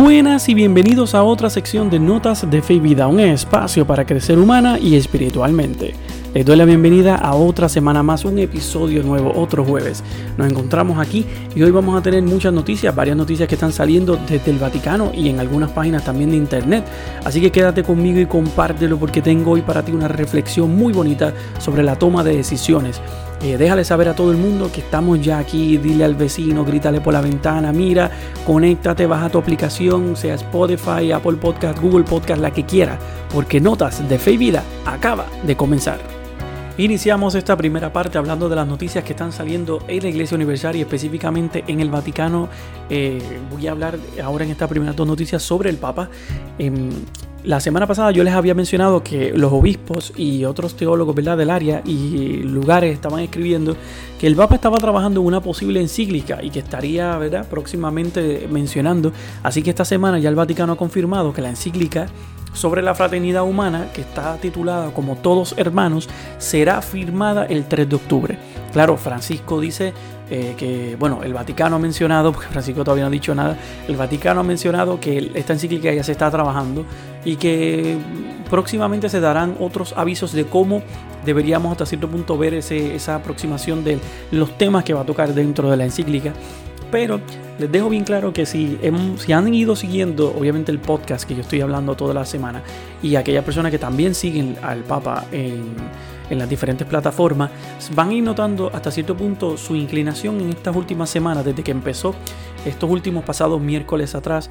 Buenas y bienvenidos a otra sección de Notas de Fe y Vida, un espacio para crecer humana y espiritualmente. Les doy la bienvenida a otra semana más, un episodio nuevo, otro jueves. Nos encontramos aquí y hoy vamos a tener muchas noticias, varias noticias que están saliendo desde el Vaticano y en algunas páginas también de internet. Así que quédate conmigo y compártelo porque tengo hoy para ti una reflexión muy bonita sobre la toma de decisiones. Eh, déjale saber a todo el mundo que estamos ya aquí, dile al vecino, grítale por la ventana, mira, conéctate, baja tu aplicación, sea Spotify, Apple Podcast, Google Podcast, la que quiera, porque Notas de Fe y Vida acaba de comenzar. Iniciamos esta primera parte hablando de las noticias que están saliendo en la Iglesia Universal y específicamente en el Vaticano. Eh, voy a hablar ahora en estas primeras dos noticias sobre el Papa. Em, la semana pasada yo les había mencionado que los obispos y otros teólogos ¿verdad? del área y lugares estaban escribiendo que el Papa estaba trabajando en una posible encíclica y que estaría ¿verdad? próximamente mencionando. Así que esta semana ya el Vaticano ha confirmado que la encíclica sobre la fraternidad humana, que está titulada como Todos Hermanos, será firmada el 3 de octubre. Claro, Francisco dice eh, que, bueno, el Vaticano ha mencionado, porque Francisco todavía no ha dicho nada, el Vaticano ha mencionado que esta encíclica ya se está trabajando y que próximamente se darán otros avisos de cómo deberíamos hasta cierto punto ver esa aproximación de los temas que va a tocar dentro de la encíclica. Pero les dejo bien claro que si, si han ido siguiendo, obviamente, el podcast que yo estoy hablando toda la semana, y aquellas personas que también siguen al Papa en, en las diferentes plataformas, van a ir notando hasta cierto punto su inclinación en estas últimas semanas, desde que empezó estos últimos pasados miércoles atrás,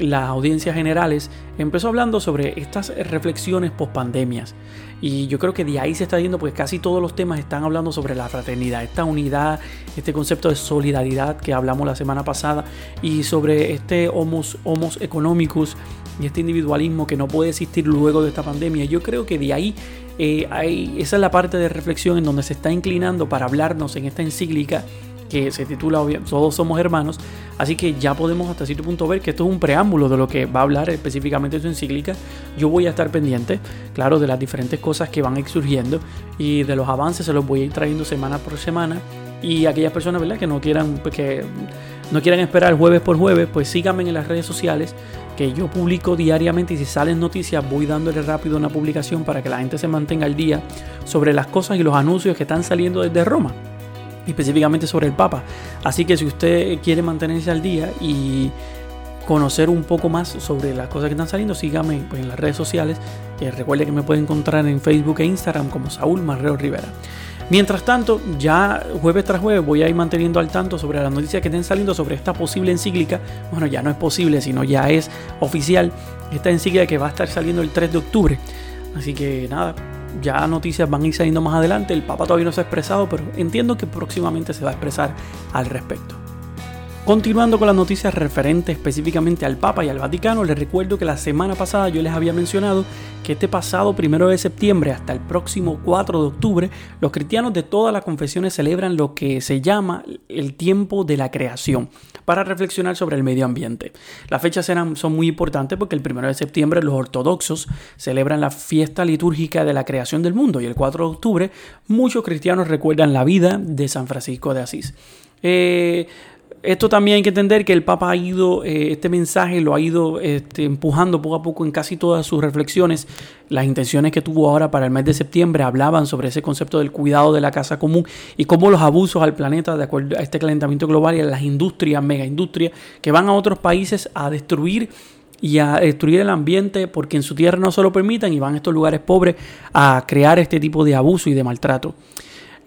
las audiencias generales, empezó hablando sobre estas reflexiones post pandemias. Y yo creo que de ahí se está yendo, porque casi todos los temas están hablando sobre la fraternidad, esta unidad, este concepto de solidaridad que hablamos la semana pasada, y sobre este homos, homos economicus y este individualismo que no puede existir luego de esta pandemia. Yo creo que de ahí eh, hay, esa es la parte de reflexión en donde se está inclinando para hablarnos en esta encíclica que se titula Todos somos hermanos, así que ya podemos hasta cierto punto ver que esto es un preámbulo de lo que va a hablar específicamente su encíclica. Yo voy a estar pendiente, claro, de las diferentes cosas que van a ir surgiendo y de los avances se los voy a ir trayendo semana por semana y aquellas personas, ¿verdad? que no quieran pues, que no quieran esperar jueves por jueves, pues síganme en las redes sociales que yo publico diariamente y si salen noticias voy dándole rápido una publicación para que la gente se mantenga al día sobre las cosas y los anuncios que están saliendo desde Roma específicamente sobre el Papa. Así que si usted quiere mantenerse al día y conocer un poco más sobre las cosas que están saliendo, sígame en las redes sociales. Eh, recuerde que me puede encontrar en Facebook e Instagram como Saúl Marrero Rivera. Mientras tanto, ya jueves tras jueves voy a ir manteniendo al tanto sobre las noticias que estén saliendo sobre esta posible encíclica. Bueno, ya no es posible, sino ya es oficial esta encíclica que va a estar saliendo el 3 de octubre. Así que nada, ya noticias van a ir saliendo más adelante. El Papa todavía no se ha expresado, pero entiendo que próximamente se va a expresar al respecto. Continuando con las noticias referentes específicamente al Papa y al Vaticano, les recuerdo que la semana pasada yo les había mencionado que este pasado primero de septiembre hasta el próximo 4 de octubre, los cristianos de todas las confesiones celebran lo que se llama el tiempo de la creación para reflexionar sobre el medio ambiente. Las fechas son muy importantes porque el primero de septiembre los ortodoxos celebran la fiesta litúrgica de la creación del mundo y el 4 de octubre muchos cristianos recuerdan la vida de San Francisco de Asís. Eh, esto también hay que entender que el Papa ha ido, eh, este mensaje lo ha ido este, empujando poco a poco en casi todas sus reflexiones. Las intenciones que tuvo ahora para el mes de septiembre hablaban sobre ese concepto del cuidado de la casa común y cómo los abusos al planeta de acuerdo a este calentamiento global y a las industrias, mega industrias, que van a otros países a destruir y a destruir el ambiente porque en su tierra no se lo permitan y van a estos lugares pobres a crear este tipo de abuso y de maltrato.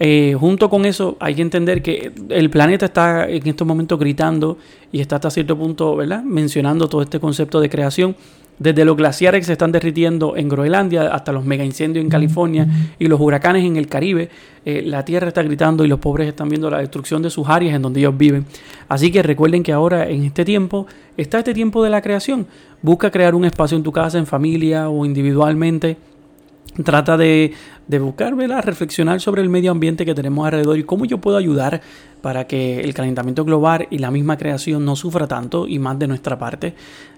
Eh, junto con eso, hay que entender que el planeta está en estos momentos gritando y está hasta cierto punto, ¿verdad? Mencionando todo este concepto de creación. Desde los glaciares que se están derritiendo en Groenlandia hasta los mega incendios en California y los huracanes en el Caribe, eh, la Tierra está gritando y los pobres están viendo la destrucción de sus áreas en donde ellos viven. Así que recuerden que ahora en este tiempo está este tiempo de la creación. Busca crear un espacio en tu casa, en familia o individualmente Trata de de buscar, ¿verdad? reflexionar sobre el medio ambiente que tenemos alrededor y cómo yo puedo ayudar para que el calentamiento global y la misma creación no sufra tanto y más de nuestra parte.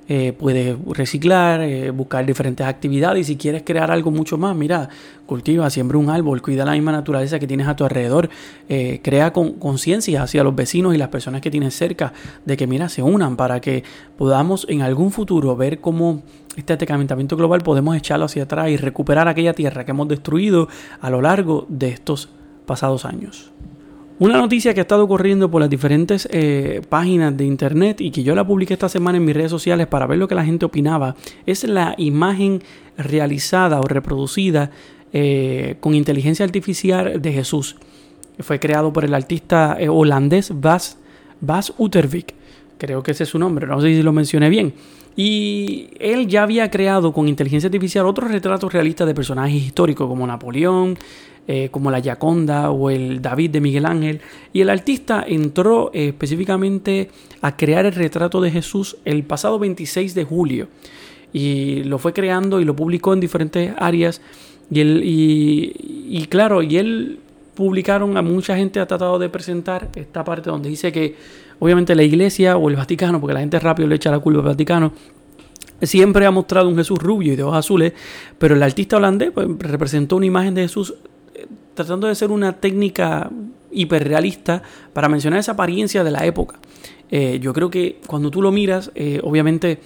Eh, puedes reciclar, eh, buscar diferentes actividades y si quieres crear algo mucho más, mira, cultiva, siembra un árbol, cuida la misma naturaleza que tienes a tu alrededor, eh, crea conciencia hacia los vecinos y las personas que tienes cerca de que, mira, se unan para que podamos en algún futuro ver cómo este calentamiento global podemos echarlo hacia atrás y recuperar aquella tierra que hemos destruido a lo largo de estos pasados años. Una noticia que ha estado corriendo por las diferentes eh, páginas de internet y que yo la publiqué esta semana en mis redes sociales para ver lo que la gente opinaba es la imagen realizada o reproducida eh, con inteligencia artificial de Jesús. Fue creado por el artista eh, holandés Bas, Bas Utervik. Creo que ese es su nombre, no sé si lo mencioné bien. Y él ya había creado con inteligencia artificial otros retratos realistas de personajes históricos como Napoleón, eh, como la Yaconda o el David de Miguel Ángel. Y el artista entró eh, específicamente a crear el retrato de Jesús el pasado 26 de julio. Y lo fue creando y lo publicó en diferentes áreas. Y, él, y, claro, y él publicaron, a mucha gente ha tratado de presentar esta parte donde dice que obviamente la iglesia o el Vaticano, porque la gente rápido le echa la culpa al Vaticano, siempre ha mostrado un Jesús rubio y de ojos azules, pero el artista holandés pues, representó una imagen de Jesús tratando de ser una técnica hiperrealista para mencionar esa apariencia de la época. Eh, yo creo que cuando tú lo miras, eh, obviamente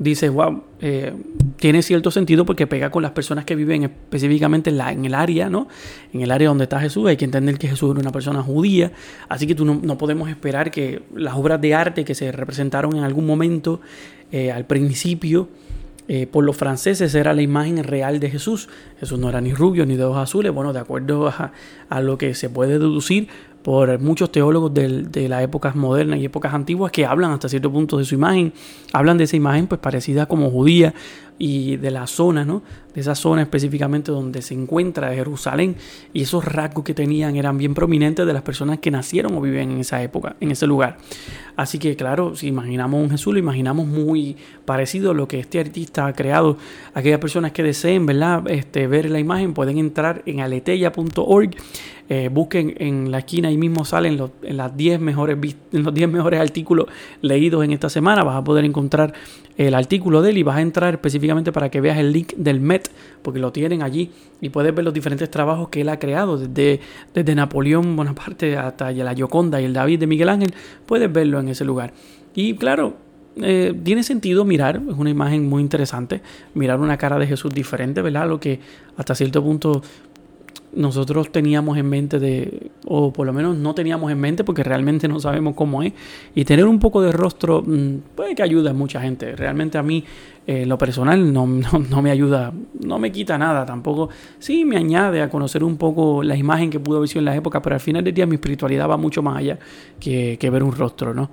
dices, wow, eh, tiene cierto sentido porque pega con las personas que viven específicamente en, la, en el área, ¿no? En el área donde está Jesús. Hay que entender que Jesús era una persona judía, así que tú no, no podemos esperar que las obras de arte que se representaron en algún momento al principio, eh, por los franceses era la imagen real de Jesús. Jesús no era ni rubio ni de ojos azules, bueno, de acuerdo a lo que se puede deducir por muchos teólogos de, de, las épocas modernas y épocas antiguas que hablan hasta cierto punto de su imagen, hablan de esa imagen pues parecida como judía y de la zona, ¿no? De esa zona específicamente donde se encuentra Jerusalén y esos rasgos que tenían eran bien prominentes de las personas que nacieron o vivían en esa época, en ese lugar. Así que claro, si imaginamos un Jesús, lo imaginamos muy parecido a lo que este artista ha creado. Aquellas personas que deseen, ¿verdad? Este, ver la imagen pueden entrar en aleteya.org eh, busquen en la esquina, ahí mismo salen los, en las 10 mejores, en los 10 mejores artículos leídos en esta semana. Vas a poder encontrar el artículo de él y vas a entrar específicamente para que veas el link del MET, porque lo tienen allí y puedes ver los diferentes trabajos que él ha creado, desde, desde Napoleón Bonaparte hasta la Gioconda y el David de Miguel Ángel. Puedes verlo en ese lugar. Y claro, eh, tiene sentido mirar, es una imagen muy interesante, mirar una cara de Jesús diferente, ¿verdad? Lo que hasta cierto punto nosotros teníamos en mente de, o por lo menos no teníamos en mente porque realmente no sabemos cómo es. Y tener un poco de rostro mm, puede que ayude a mucha gente. Realmente a mí, eh, lo personal, no, no, me ayuda, no me quita nada tampoco. Sí me añade a conocer un poco la imagen que pudo haber sido en la época, pero al final del día mi espiritualidad va mucho más allá que, que ver un rostro, ¿no?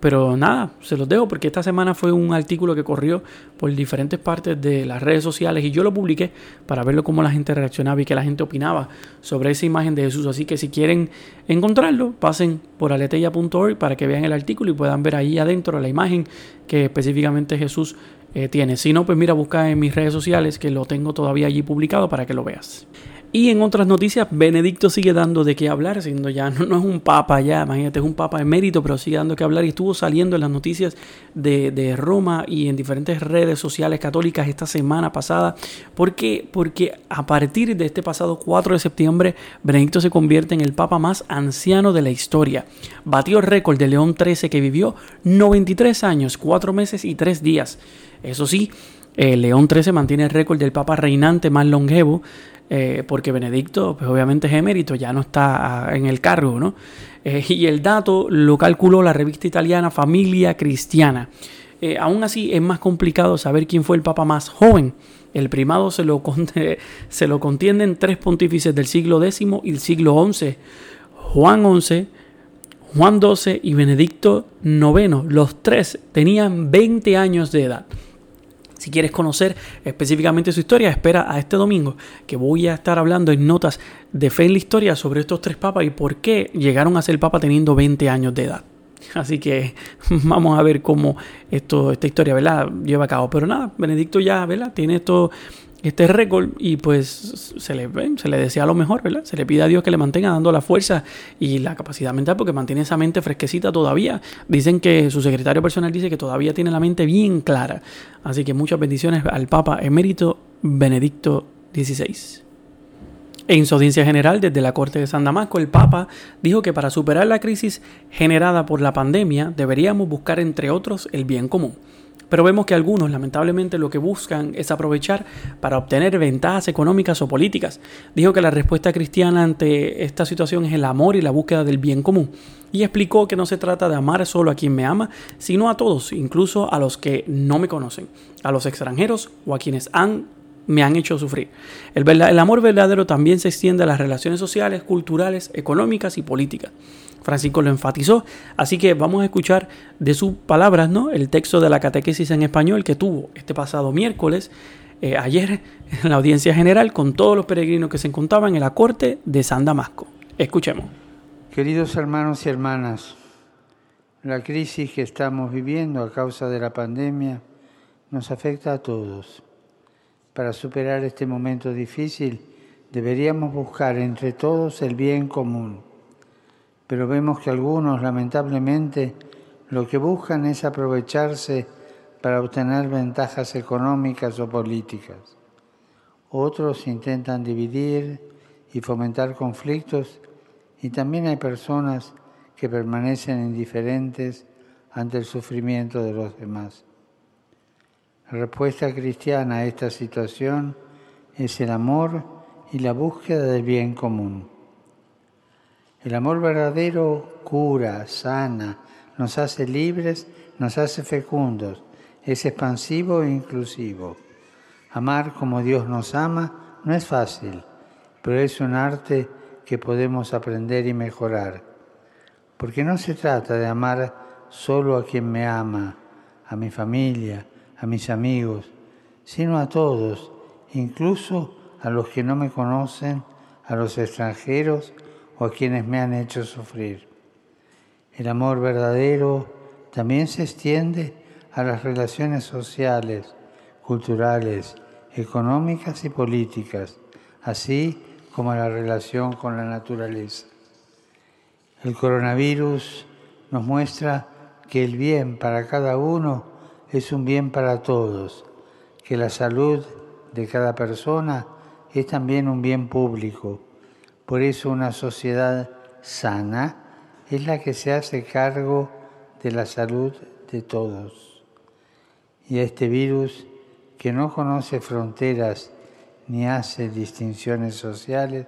Pero nada, se los dejo porque esta semana fue un artículo que corrió por diferentes partes de las redes sociales y yo lo publiqué para verlo cómo la gente reaccionaba y qué la gente opinaba sobre esa imagen de Jesús. Así que si quieren encontrarlo, pasen por aleteya.org para que vean el artículo y puedan ver ahí adentro la imagen que específicamente Jesús eh, tiene. Si no, pues mira, busca en mis redes sociales que lo tengo todavía allí publicado para que lo veas. Y en otras noticias, Benedicto sigue dando de qué hablar, siendo ya no, es un papa ya, imagínate, es un papa emérito, pero sigue dando de qué hablar y estuvo saliendo en las noticias de, de, Roma y en diferentes redes sociales católicas esta semana pasada. ¿Por qué? Porque a partir de este pasado 4 de septiembre, Benedicto se convierte en el papa más anciano de la historia. Batió el récord de León XIII que vivió 93 años, 4 meses y 3 días. Eso sí, León XIII mantiene el récord del papa reinante más longevo eh, porque Benedicto, pues obviamente es emérito, ya no está ah, en el cargo, ¿no? Eh, y el dato lo calculó la revista italiana Familia Cristiana. Eh, aún así es más complicado saber quién fue el papa más joven. El primado se lo, se lo contienden tres pontífices del siglo X y el siglo XI. Juan XI, Juan XII y Benedicto IX. Los tres tenían 20 años de edad. Si quieres conocer específicamente su historia, espera a este domingo que voy a estar hablando en notas de fe en la historia sobre estos tres papas y por qué llegaron a ser papa teniendo 20 años de edad. Así que vamos a ver cómo esto, esta historia ¿verdad? lleva a cabo. Pero nada, Benedicto ya ¿verdad? tiene esto este récord y pues se le, se le desea lo mejor, ¿verdad? Se le pide a Dios que le mantenga dando la fuerza y la capacidad mental porque mantiene esa mente fresquecita todavía. Dicen que su secretario personal dice que todavía tiene la mente bien clara. Así que muchas bendiciones al Papa emérito Benedicto XVI. En su audiencia general desde la Corte de San Damasco, el Papa dijo que para superar la crisis generada por la pandemia deberíamos buscar entre otros el bien común. Pero vemos que algunos, lamentablemente, lo que buscan es aprovechar para obtener ventajas económicas o políticas. Dijo que la respuesta cristiana ante esta situación es el amor y la búsqueda del bien común. Y explicó que no se trata de amar solo a quien me ama, sino a todos, incluso a los que no me conocen, a los extranjeros o a quienes han me han hecho sufrir. El, amor verdadero también se extiende a las relaciones sociales, culturales, económicas y políticas. Francisco lo enfatizó. Así que vamos a escuchar de sus palabras ¿no? el texto de la catequesis en español que tuvo este pasado miércoles, eh, ayer, en la audiencia general, con todos los peregrinos que se encontraban en la corte de San Damasco. Escuchemos. Queridos hermanos y hermanas, la crisis que estamos viviendo a causa de la pandemia nos afecta a todos. Para superar este momento difícil, deberíamos buscar entre todos el bien común pero vemos que algunos, lamentablemente, lo que buscan es aprovecharse para obtener ventajas económicas o políticas. Otros intentan dividir y fomentar conflictos y también hay personas que permanecen indiferentes ante el sufrimiento de los demás. La respuesta cristiana a esta situación es el amor y la búsqueda del bien común. El amor verdadero cura, sana, nos hace libres, nos hace fecundos, es expansivo e inclusivo. Amar como Dios nos ama no es fácil, pero es un arte que podemos aprender y mejorar. Porque no se trata de amar solo a quien me ama, a mi familia, a mis amigos, sino a todos, incluso a los que no me conocen, a los extranjeros, o a quienes me han hecho sufrir. El amor verdadero también se extiende a las relaciones sociales, culturales, económicas y políticas, así como a la relación con la naturaleza. El coronavirus nos muestra que el bien para cada uno es un bien para todos, que la salud de cada persona es también un bien público por eso una sociedad sana es la que se hace cargo de la salud de todos. Y a este virus que no conoce fronteras ni hace distinciones sociales,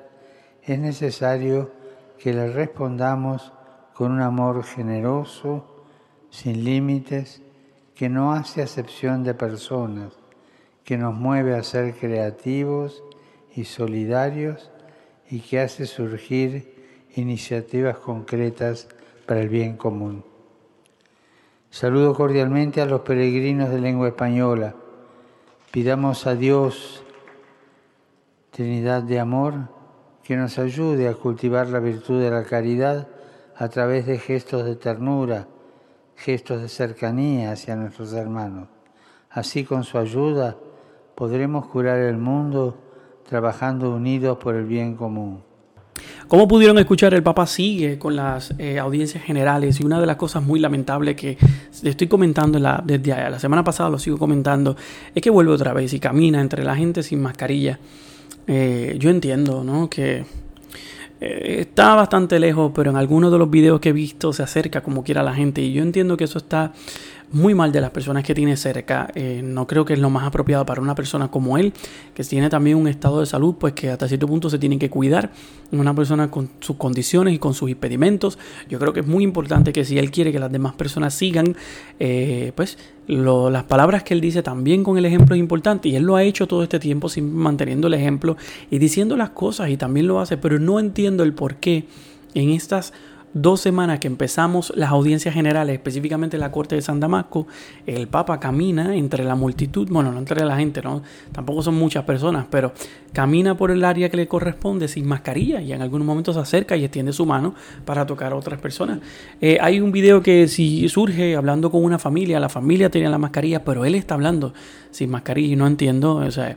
es necesario que le respondamos con un amor generoso, sin límites, que no hace acepción de personas, que nos mueve a ser creativos y solidarios y que hace surgir iniciativas concretas para el bien común. Saludo cordialmente a los peregrinos de lengua española. Pidamos a Dios, Trinidad de Amor, que nos ayude a cultivar la virtud de la caridad a través de gestos de ternura, gestos de cercanía hacia nuestros hermanos. Así con su ayuda podremos curar el mundo trabajando unidos por el bien común. Como pudieron escuchar, el Papa sigue con las eh, audiencias generales y una de las cosas muy lamentables que estoy comentando la, desde la semana pasada, lo sigo comentando, es que vuelve otra vez y camina entre la gente sin mascarilla. Eh, yo entiendo ¿no? que eh, está bastante lejos, pero en algunos de los videos que he visto se acerca como quiera la gente y yo entiendo que eso está muy mal de las personas que tiene cerca. Eh, no creo que es lo más apropiado para una persona como él, que tiene también un estado de salud, pues que hasta cierto punto se tiene que cuidar. Una persona con sus condiciones y con sus impedimentos. Yo creo que es muy importante que si él quiere que las demás personas sigan, eh, pues las palabras que él dice también con el ejemplo es importante. Y él lo ha hecho todo este tiempo sin manteniendo el ejemplo y diciendo las cosas y también lo hace, pero no entiendo el por qué en estas dos semanas que empezamos las audiencias generales, específicamente la Corte de San Damasco, el Papa camina entre la multitud, bueno, no entre la gente, no, tampoco son muchas personas, pero camina por el área que le corresponde sin mascarilla y en algunos momentos se acerca y extiende su mano para tocar a otras personas. Eh, hay un video que si surge hablando con una familia, la familia tiene la mascarilla, pero él está hablando sin mascarilla y no entiendo, o sea,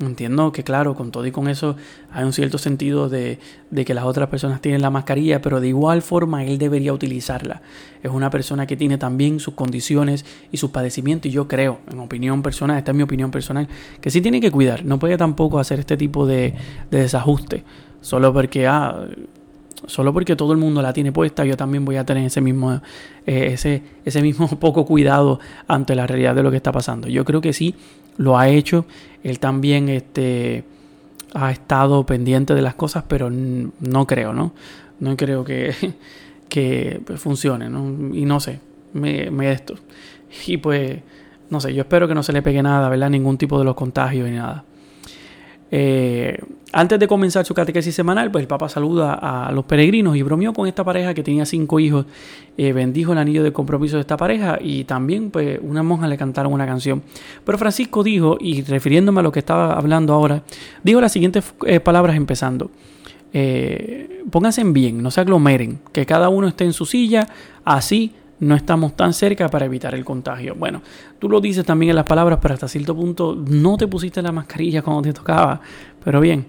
Entiendo que claro, con todo y con eso hay un cierto sentido de, que las otras personas tienen la mascarilla, pero de igual forma él debería utilizarla. Es una persona que tiene también sus condiciones y sus padecimientos y yo creo, en opinión personal, esta es mi opinión personal, que sí tiene que cuidar. No puede tampoco hacer este tipo de, desajuste solo porque, ah, solo porque todo el mundo la tiene puesta, yo también voy a tener ese mismo, eh, ese, ese mismo poco cuidado ante la realidad de lo que está pasando. Yo creo que sí lo ha hecho. Él también este, ha estado pendiente de las cosas, pero no creo, ¿no? No creo que, que funcione, ¿no? Y no sé, me, me esto. Y pues, no sé, yo espero que no se le pegue nada, ¿verdad? Ningún tipo de los contagios ni nada. Eh, antes de comenzar su catequesis semanal, pues el Papa saluda a los peregrinos y bromeó con esta pareja que tenía cinco hijos, eh, bendijo el anillo de compromiso de esta pareja y también pues una monja le cantaron una canción. Pero Francisco dijo, y refiriéndome a lo que estaba hablando ahora, dijo las siguientes eh, palabras empezando. pónganse en bien, no se aglomeren, que cada uno esté en su silla, así no estamos tan cerca para evitar el contagio. Bueno, tú lo dices también en las palabras, pero hasta cierto punto no te pusiste la mascarilla cuando te tocaba. Pero bien,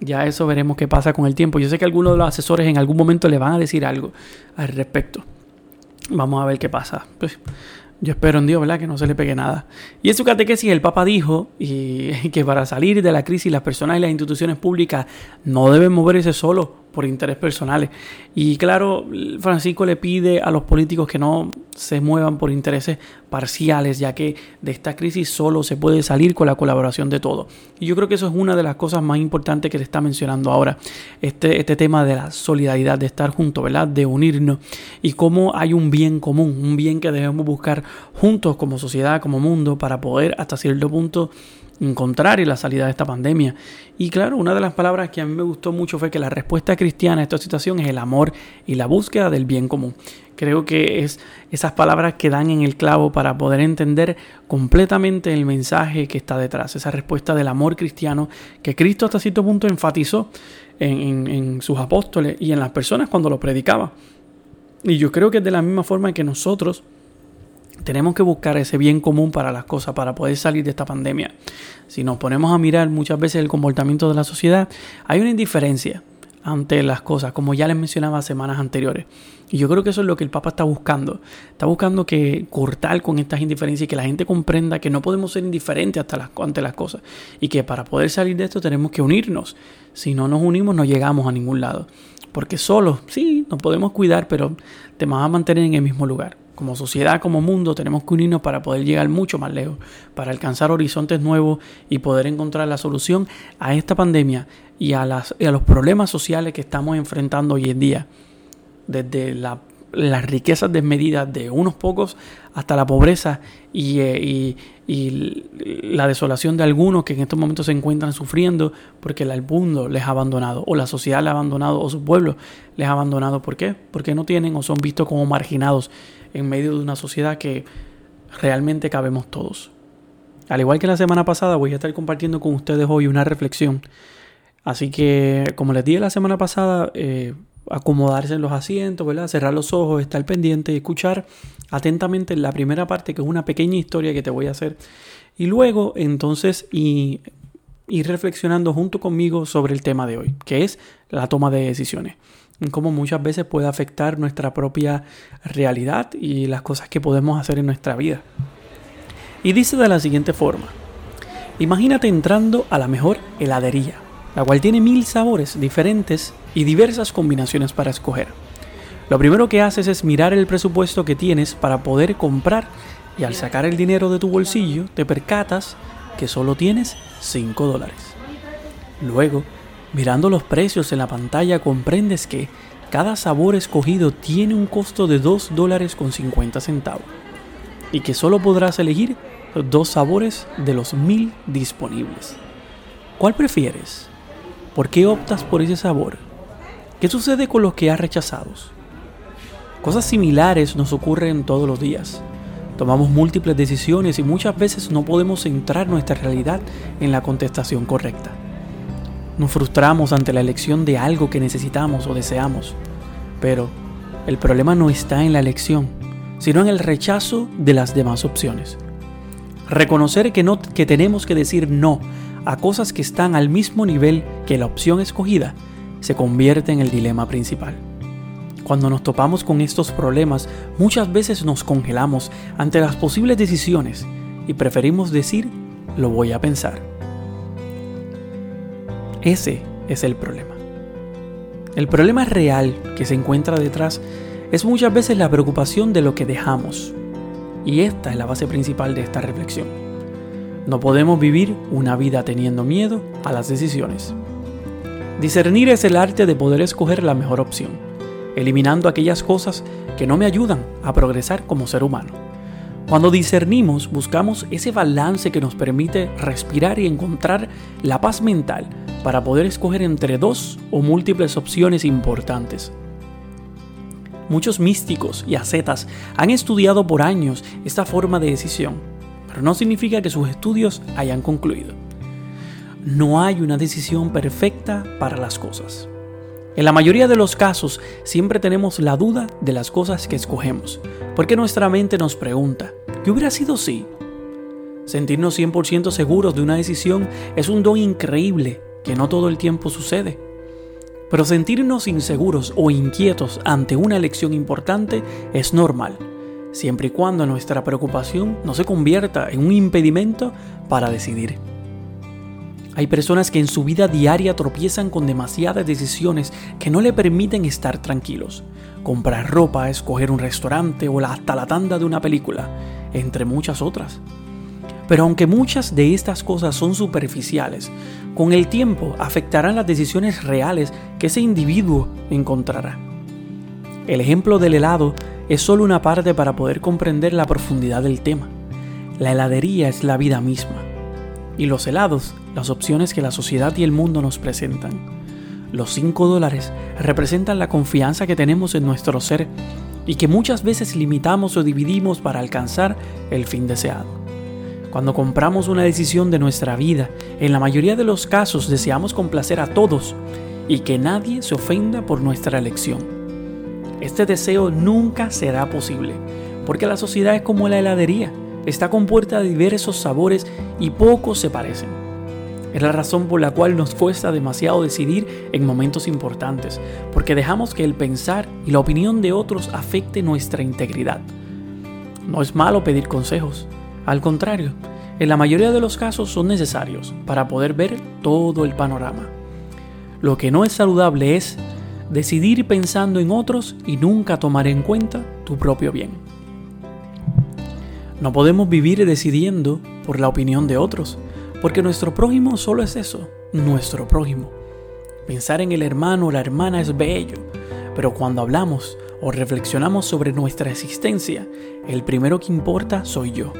ya eso veremos qué pasa con el tiempo. Yo sé que algunos de los asesores en algún momento le van a decir algo al respecto. Vamos a ver qué pasa. Pues, yo espero en Dios, ¿verdad? Que no se le pegue nada. Y en su catequesis el Papa dijo y, que para salir de la crisis las personas y las instituciones públicas no deben moverse solo por interés personales. Y claro, Francisco le pide a los políticos que no se muevan por intereses parciales, ya que de esta crisis solo se puede salir con la colaboración de todos. Y yo creo que eso es una de las cosas más importantes que se está mencionando ahora, este, este tema de la solidaridad, de estar juntos, ¿verdad? De unirnos y cómo hay un bien común, un bien que debemos buscar juntos como sociedad, como mundo, para poder hasta cierto punto encontrar y la salida de esta pandemia. Y claro, una de las palabras que a mí me gustó mucho fue que la respuesta cristiana a esta situación es el amor y la búsqueda del bien común. Creo que es esas palabras que dan en el clavo para poder entender completamente el mensaje que está detrás, esa respuesta del amor cristiano que Cristo hasta cierto punto enfatizó en, en sus apóstoles y en las personas cuando lo predicaba. Y yo creo que es de la misma forma que nosotros tenemos que buscar ese bien común para las cosas, para poder salir de esta pandemia. Si nos ponemos a mirar muchas veces el comportamiento de la sociedad, hay una indiferencia ante las cosas, como ya les mencionaba semanas anteriores. Y yo creo que eso es lo que el Papa está buscando. Está buscando que cortar con estas indiferencias y que la gente comprenda que no podemos ser indiferentes hasta ante las cosas. Y que para poder salir de esto tenemos que unirnos. Si no nos unimos no llegamos a ningún lado. Porque solos, sí, nos podemos cuidar, pero te vas a mantener en el mismo lugar como sociedad, como mundo, tenemos que unirnos para poder llegar mucho más lejos, para alcanzar horizontes nuevos y poder encontrar la solución a esta pandemia y a, las, a los problemas sociales que estamos enfrentando hoy en día. Desde las riquezas desmedidas de unos pocos hasta la pobreza y, eh, y, la desolación de algunos que en estos momentos se encuentran sufriendo porque el mundo les ha abandonado o la sociedad les ha abandonado o su pueblo les ha abandonado. ¿Por qué? Porque no tienen o son vistos como marginados en medio de una sociedad que realmente cabemos todos. Al igual que la semana pasada, voy a estar compartiendo con ustedes hoy una reflexión. Así que, como les dije la semana pasada, eh, acomodarse en los asientos, ¿verdad? cerrar los ojos, estar pendiente y escuchar atentamente la primera parte, que es una pequeña historia que te voy a hacer. Y luego, entonces, y, ir reflexionando junto conmigo sobre el tema de hoy, que es la toma de decisiones cómo muchas veces puede afectar nuestra propia realidad y las cosas que podemos hacer en nuestra vida. Y dice de la siguiente forma, imagínate entrando a la mejor heladería, la cual tiene mil sabores diferentes y diversas combinaciones para escoger. Lo primero que haces es mirar el presupuesto que tienes para poder comprar y al sacar el dinero de tu bolsillo te percatas que solo tienes 5 dólares. Luego Mirando los precios en la pantalla comprendes que cada sabor escogido tiene un costo de 2 dólares con 50 centavos y que solo podrás elegir dos sabores de los mil disponibles. ¿Cuál prefieres? ¿Por qué optas por ese sabor? ¿Qué sucede con los que has rechazado? Cosas similares nos ocurren todos los días. Tomamos múltiples decisiones y muchas veces no podemos centrar nuestra realidad en la contestación correcta. Nos frustramos ante la elección de algo que necesitamos o deseamos. Pero el problema no está en la elección, sino en el rechazo de las demás opciones. Reconocer que, no, que tenemos que decir no a cosas que están al mismo nivel que la opción escogida, se convierte en el dilema principal. Cuando nos topamos con estos problemas, muchas veces nos congelamos ante las posibles decisiones y preferimos decir, lo voy a pensar. Ese es el problema. El problema real que se encuentra detrás es muchas veces la preocupación de lo que dejamos. Y esta es la base principal de esta reflexión. No podemos vivir una vida teniendo miedo a las decisiones. Discernir es el arte de poder escoger la mejor opción eliminando aquellas cosas que no me ayudan a progresar como ser humano. Cuando discernimos, buscamos ese balance que nos permite respirar y encontrar la paz mental para poder escoger entre dos o múltiples opciones importantes. Muchos místicos y ascetas han estudiado por años esta forma de decisión, pero no significa que sus estudios hayan concluido. No hay una decisión perfecta para las cosas. En la mayoría de los casos siempre tenemos la duda de las cosas que escogemos, porque nuestra mente nos pregunta, ¿qué hubiera sido si? Sentirnos 100% seguros de una decisión es un don increíble que no todo el tiempo sucede. Pero sentirnos inseguros o inquietos ante una elección importante es normal, siempre y cuando nuestra preocupación no se convierta en un impedimento para decidir. Hay personas que en su vida diaria tropiezan con demasiadas decisiones que no le permiten estar tranquilos. Comprar ropa, escoger un restaurante o hasta la tanda de una película, entre muchas otras. Pero aunque muchas de estas cosas son superficiales, con el tiempo afectarán las decisiones reales que ese individuo encontrará. El ejemplo del helado es solo una parte para poder comprender la profundidad del tema. La heladería es la vida misma y los helados, las opciones que la sociedad y el mundo nos presentan. Los 5 dólares representan la confianza que tenemos en nuestro ser y que muchas veces limitamos o dividimos para alcanzar el fin deseado. Cuando compramos una decisión de nuestra vida, en la mayoría de los casos deseamos complacer a todos y que nadie se ofenda por nuestra elección. Este deseo nunca será posible, porque la sociedad es como la heladería está compuesta de diversos sabores y pocos se parecen. Es la razón por la cual nos cuesta demasiado decidir en momentos importantes, porque dejamos que el pensar y la opinión de otros afecte nuestra integridad. No es malo pedir consejos, al contrario, en la mayoría de los casos son necesarios para poder ver todo el panorama. Lo que no es saludable es decidir pensando en otros y nunca tomar en cuenta tu propio bien. No podemos vivir decidiendo por la opinión de otros, porque nuestro prójimo solo es eso, nuestro prójimo. Pensar en el hermano o la hermana es bello, pero cuando hablamos o reflexionamos sobre nuestra existencia, el primero que importa soy yo.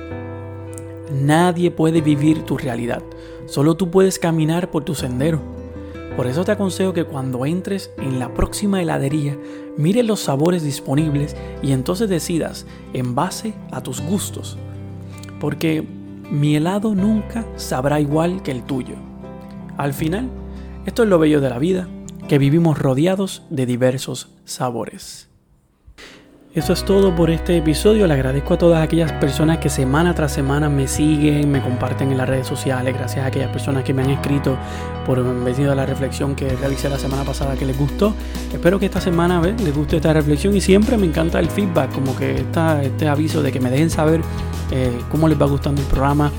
Nadie puede vivir tu realidad, solo tú puedes caminar por tu sendero. Por eso te aconsejo que cuando entres en la próxima heladería, mires los sabores disponibles y entonces decidas en base a tus gustos. Porque mi helado nunca sabrá igual que el tuyo. Al final, esto es lo bello de la vida, que vivimos rodeados de diversos sabores. Eso es todo por este episodio. Le agradezco a todas aquellas personas que semana tras semana me siguen, me comparten en las redes sociales. Gracias a aquellas personas que me han escrito por venido a la reflexión que realicé la semana pasada que les gustó. Espero que esta semana les guste esta reflexión y siempre me encanta el feedback, como que esta, este aviso de que me dejen saber eh, cómo les va gustando el programa.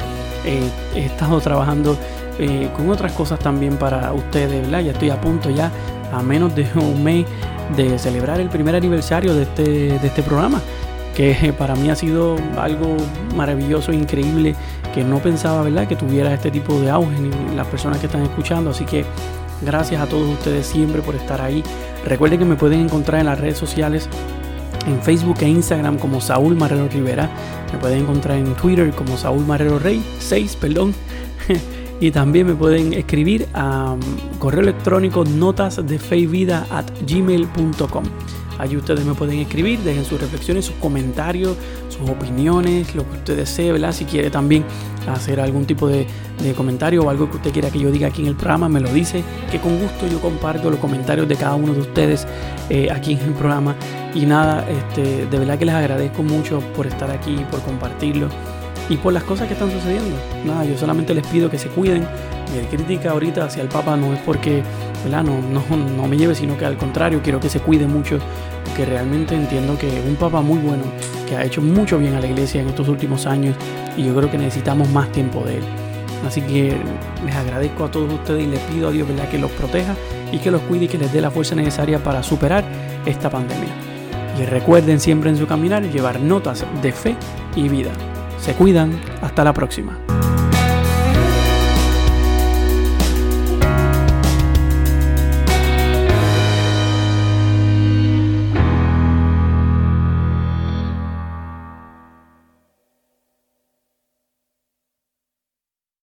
Eh, he estado trabajando eh, con otras cosas también para ustedes, ¿verdad? Ya estoy a punto ya, a menos de un mes de celebrar el primer aniversario de este, de este programa, que para mí ha sido algo maravilloso, increíble, que no pensaba, ¿verdad?, que tuviera este tipo de auge ni las personas que están escuchando. Así que gracias a todos ustedes siempre por estar ahí. Recuerden que me pueden encontrar en las redes sociales en Facebook e Instagram como Saúl Marrero Rivera. Me pueden encontrar en Twitter como Saúl Marrero Rey 6, perdón. y también me pueden escribir a um, correo electrónico notasdefeivida at gmail.com. Allí ustedes me pueden escribir, dejen sus reflexiones, sus comentarios, sus opiniones, lo que usted desee, ¿verdad? Si quiere también hacer algún tipo de, comentario o algo que usted quiera que yo diga aquí en el programa, me lo dice, que con gusto yo comparto los comentarios de cada uno de ustedes eh, aquí en el programa. Y nada, este, de verdad que les agradezco mucho por estar aquí, por compartirlo y por las cosas que están sucediendo. Nada, yo solamente les pido que se cuiden. Mi crítica ahorita hacia el Papa no es porque No, no, me lleve, sino que al contrario, quiero que se cuide mucho, que realmente entiendo que un Papa muy bueno, que ha hecho mucho bien a la iglesia en estos últimos años y yo creo que necesitamos más tiempo de él. Así que les agradezco a todos ustedes y les pido a Dios ¿verdad? que los proteja y que los cuide y que les dé la fuerza necesaria para superar esta pandemia. Y recuerden siempre en su caminar llevar notas de fe y vida. Se cuidan, hasta la próxima.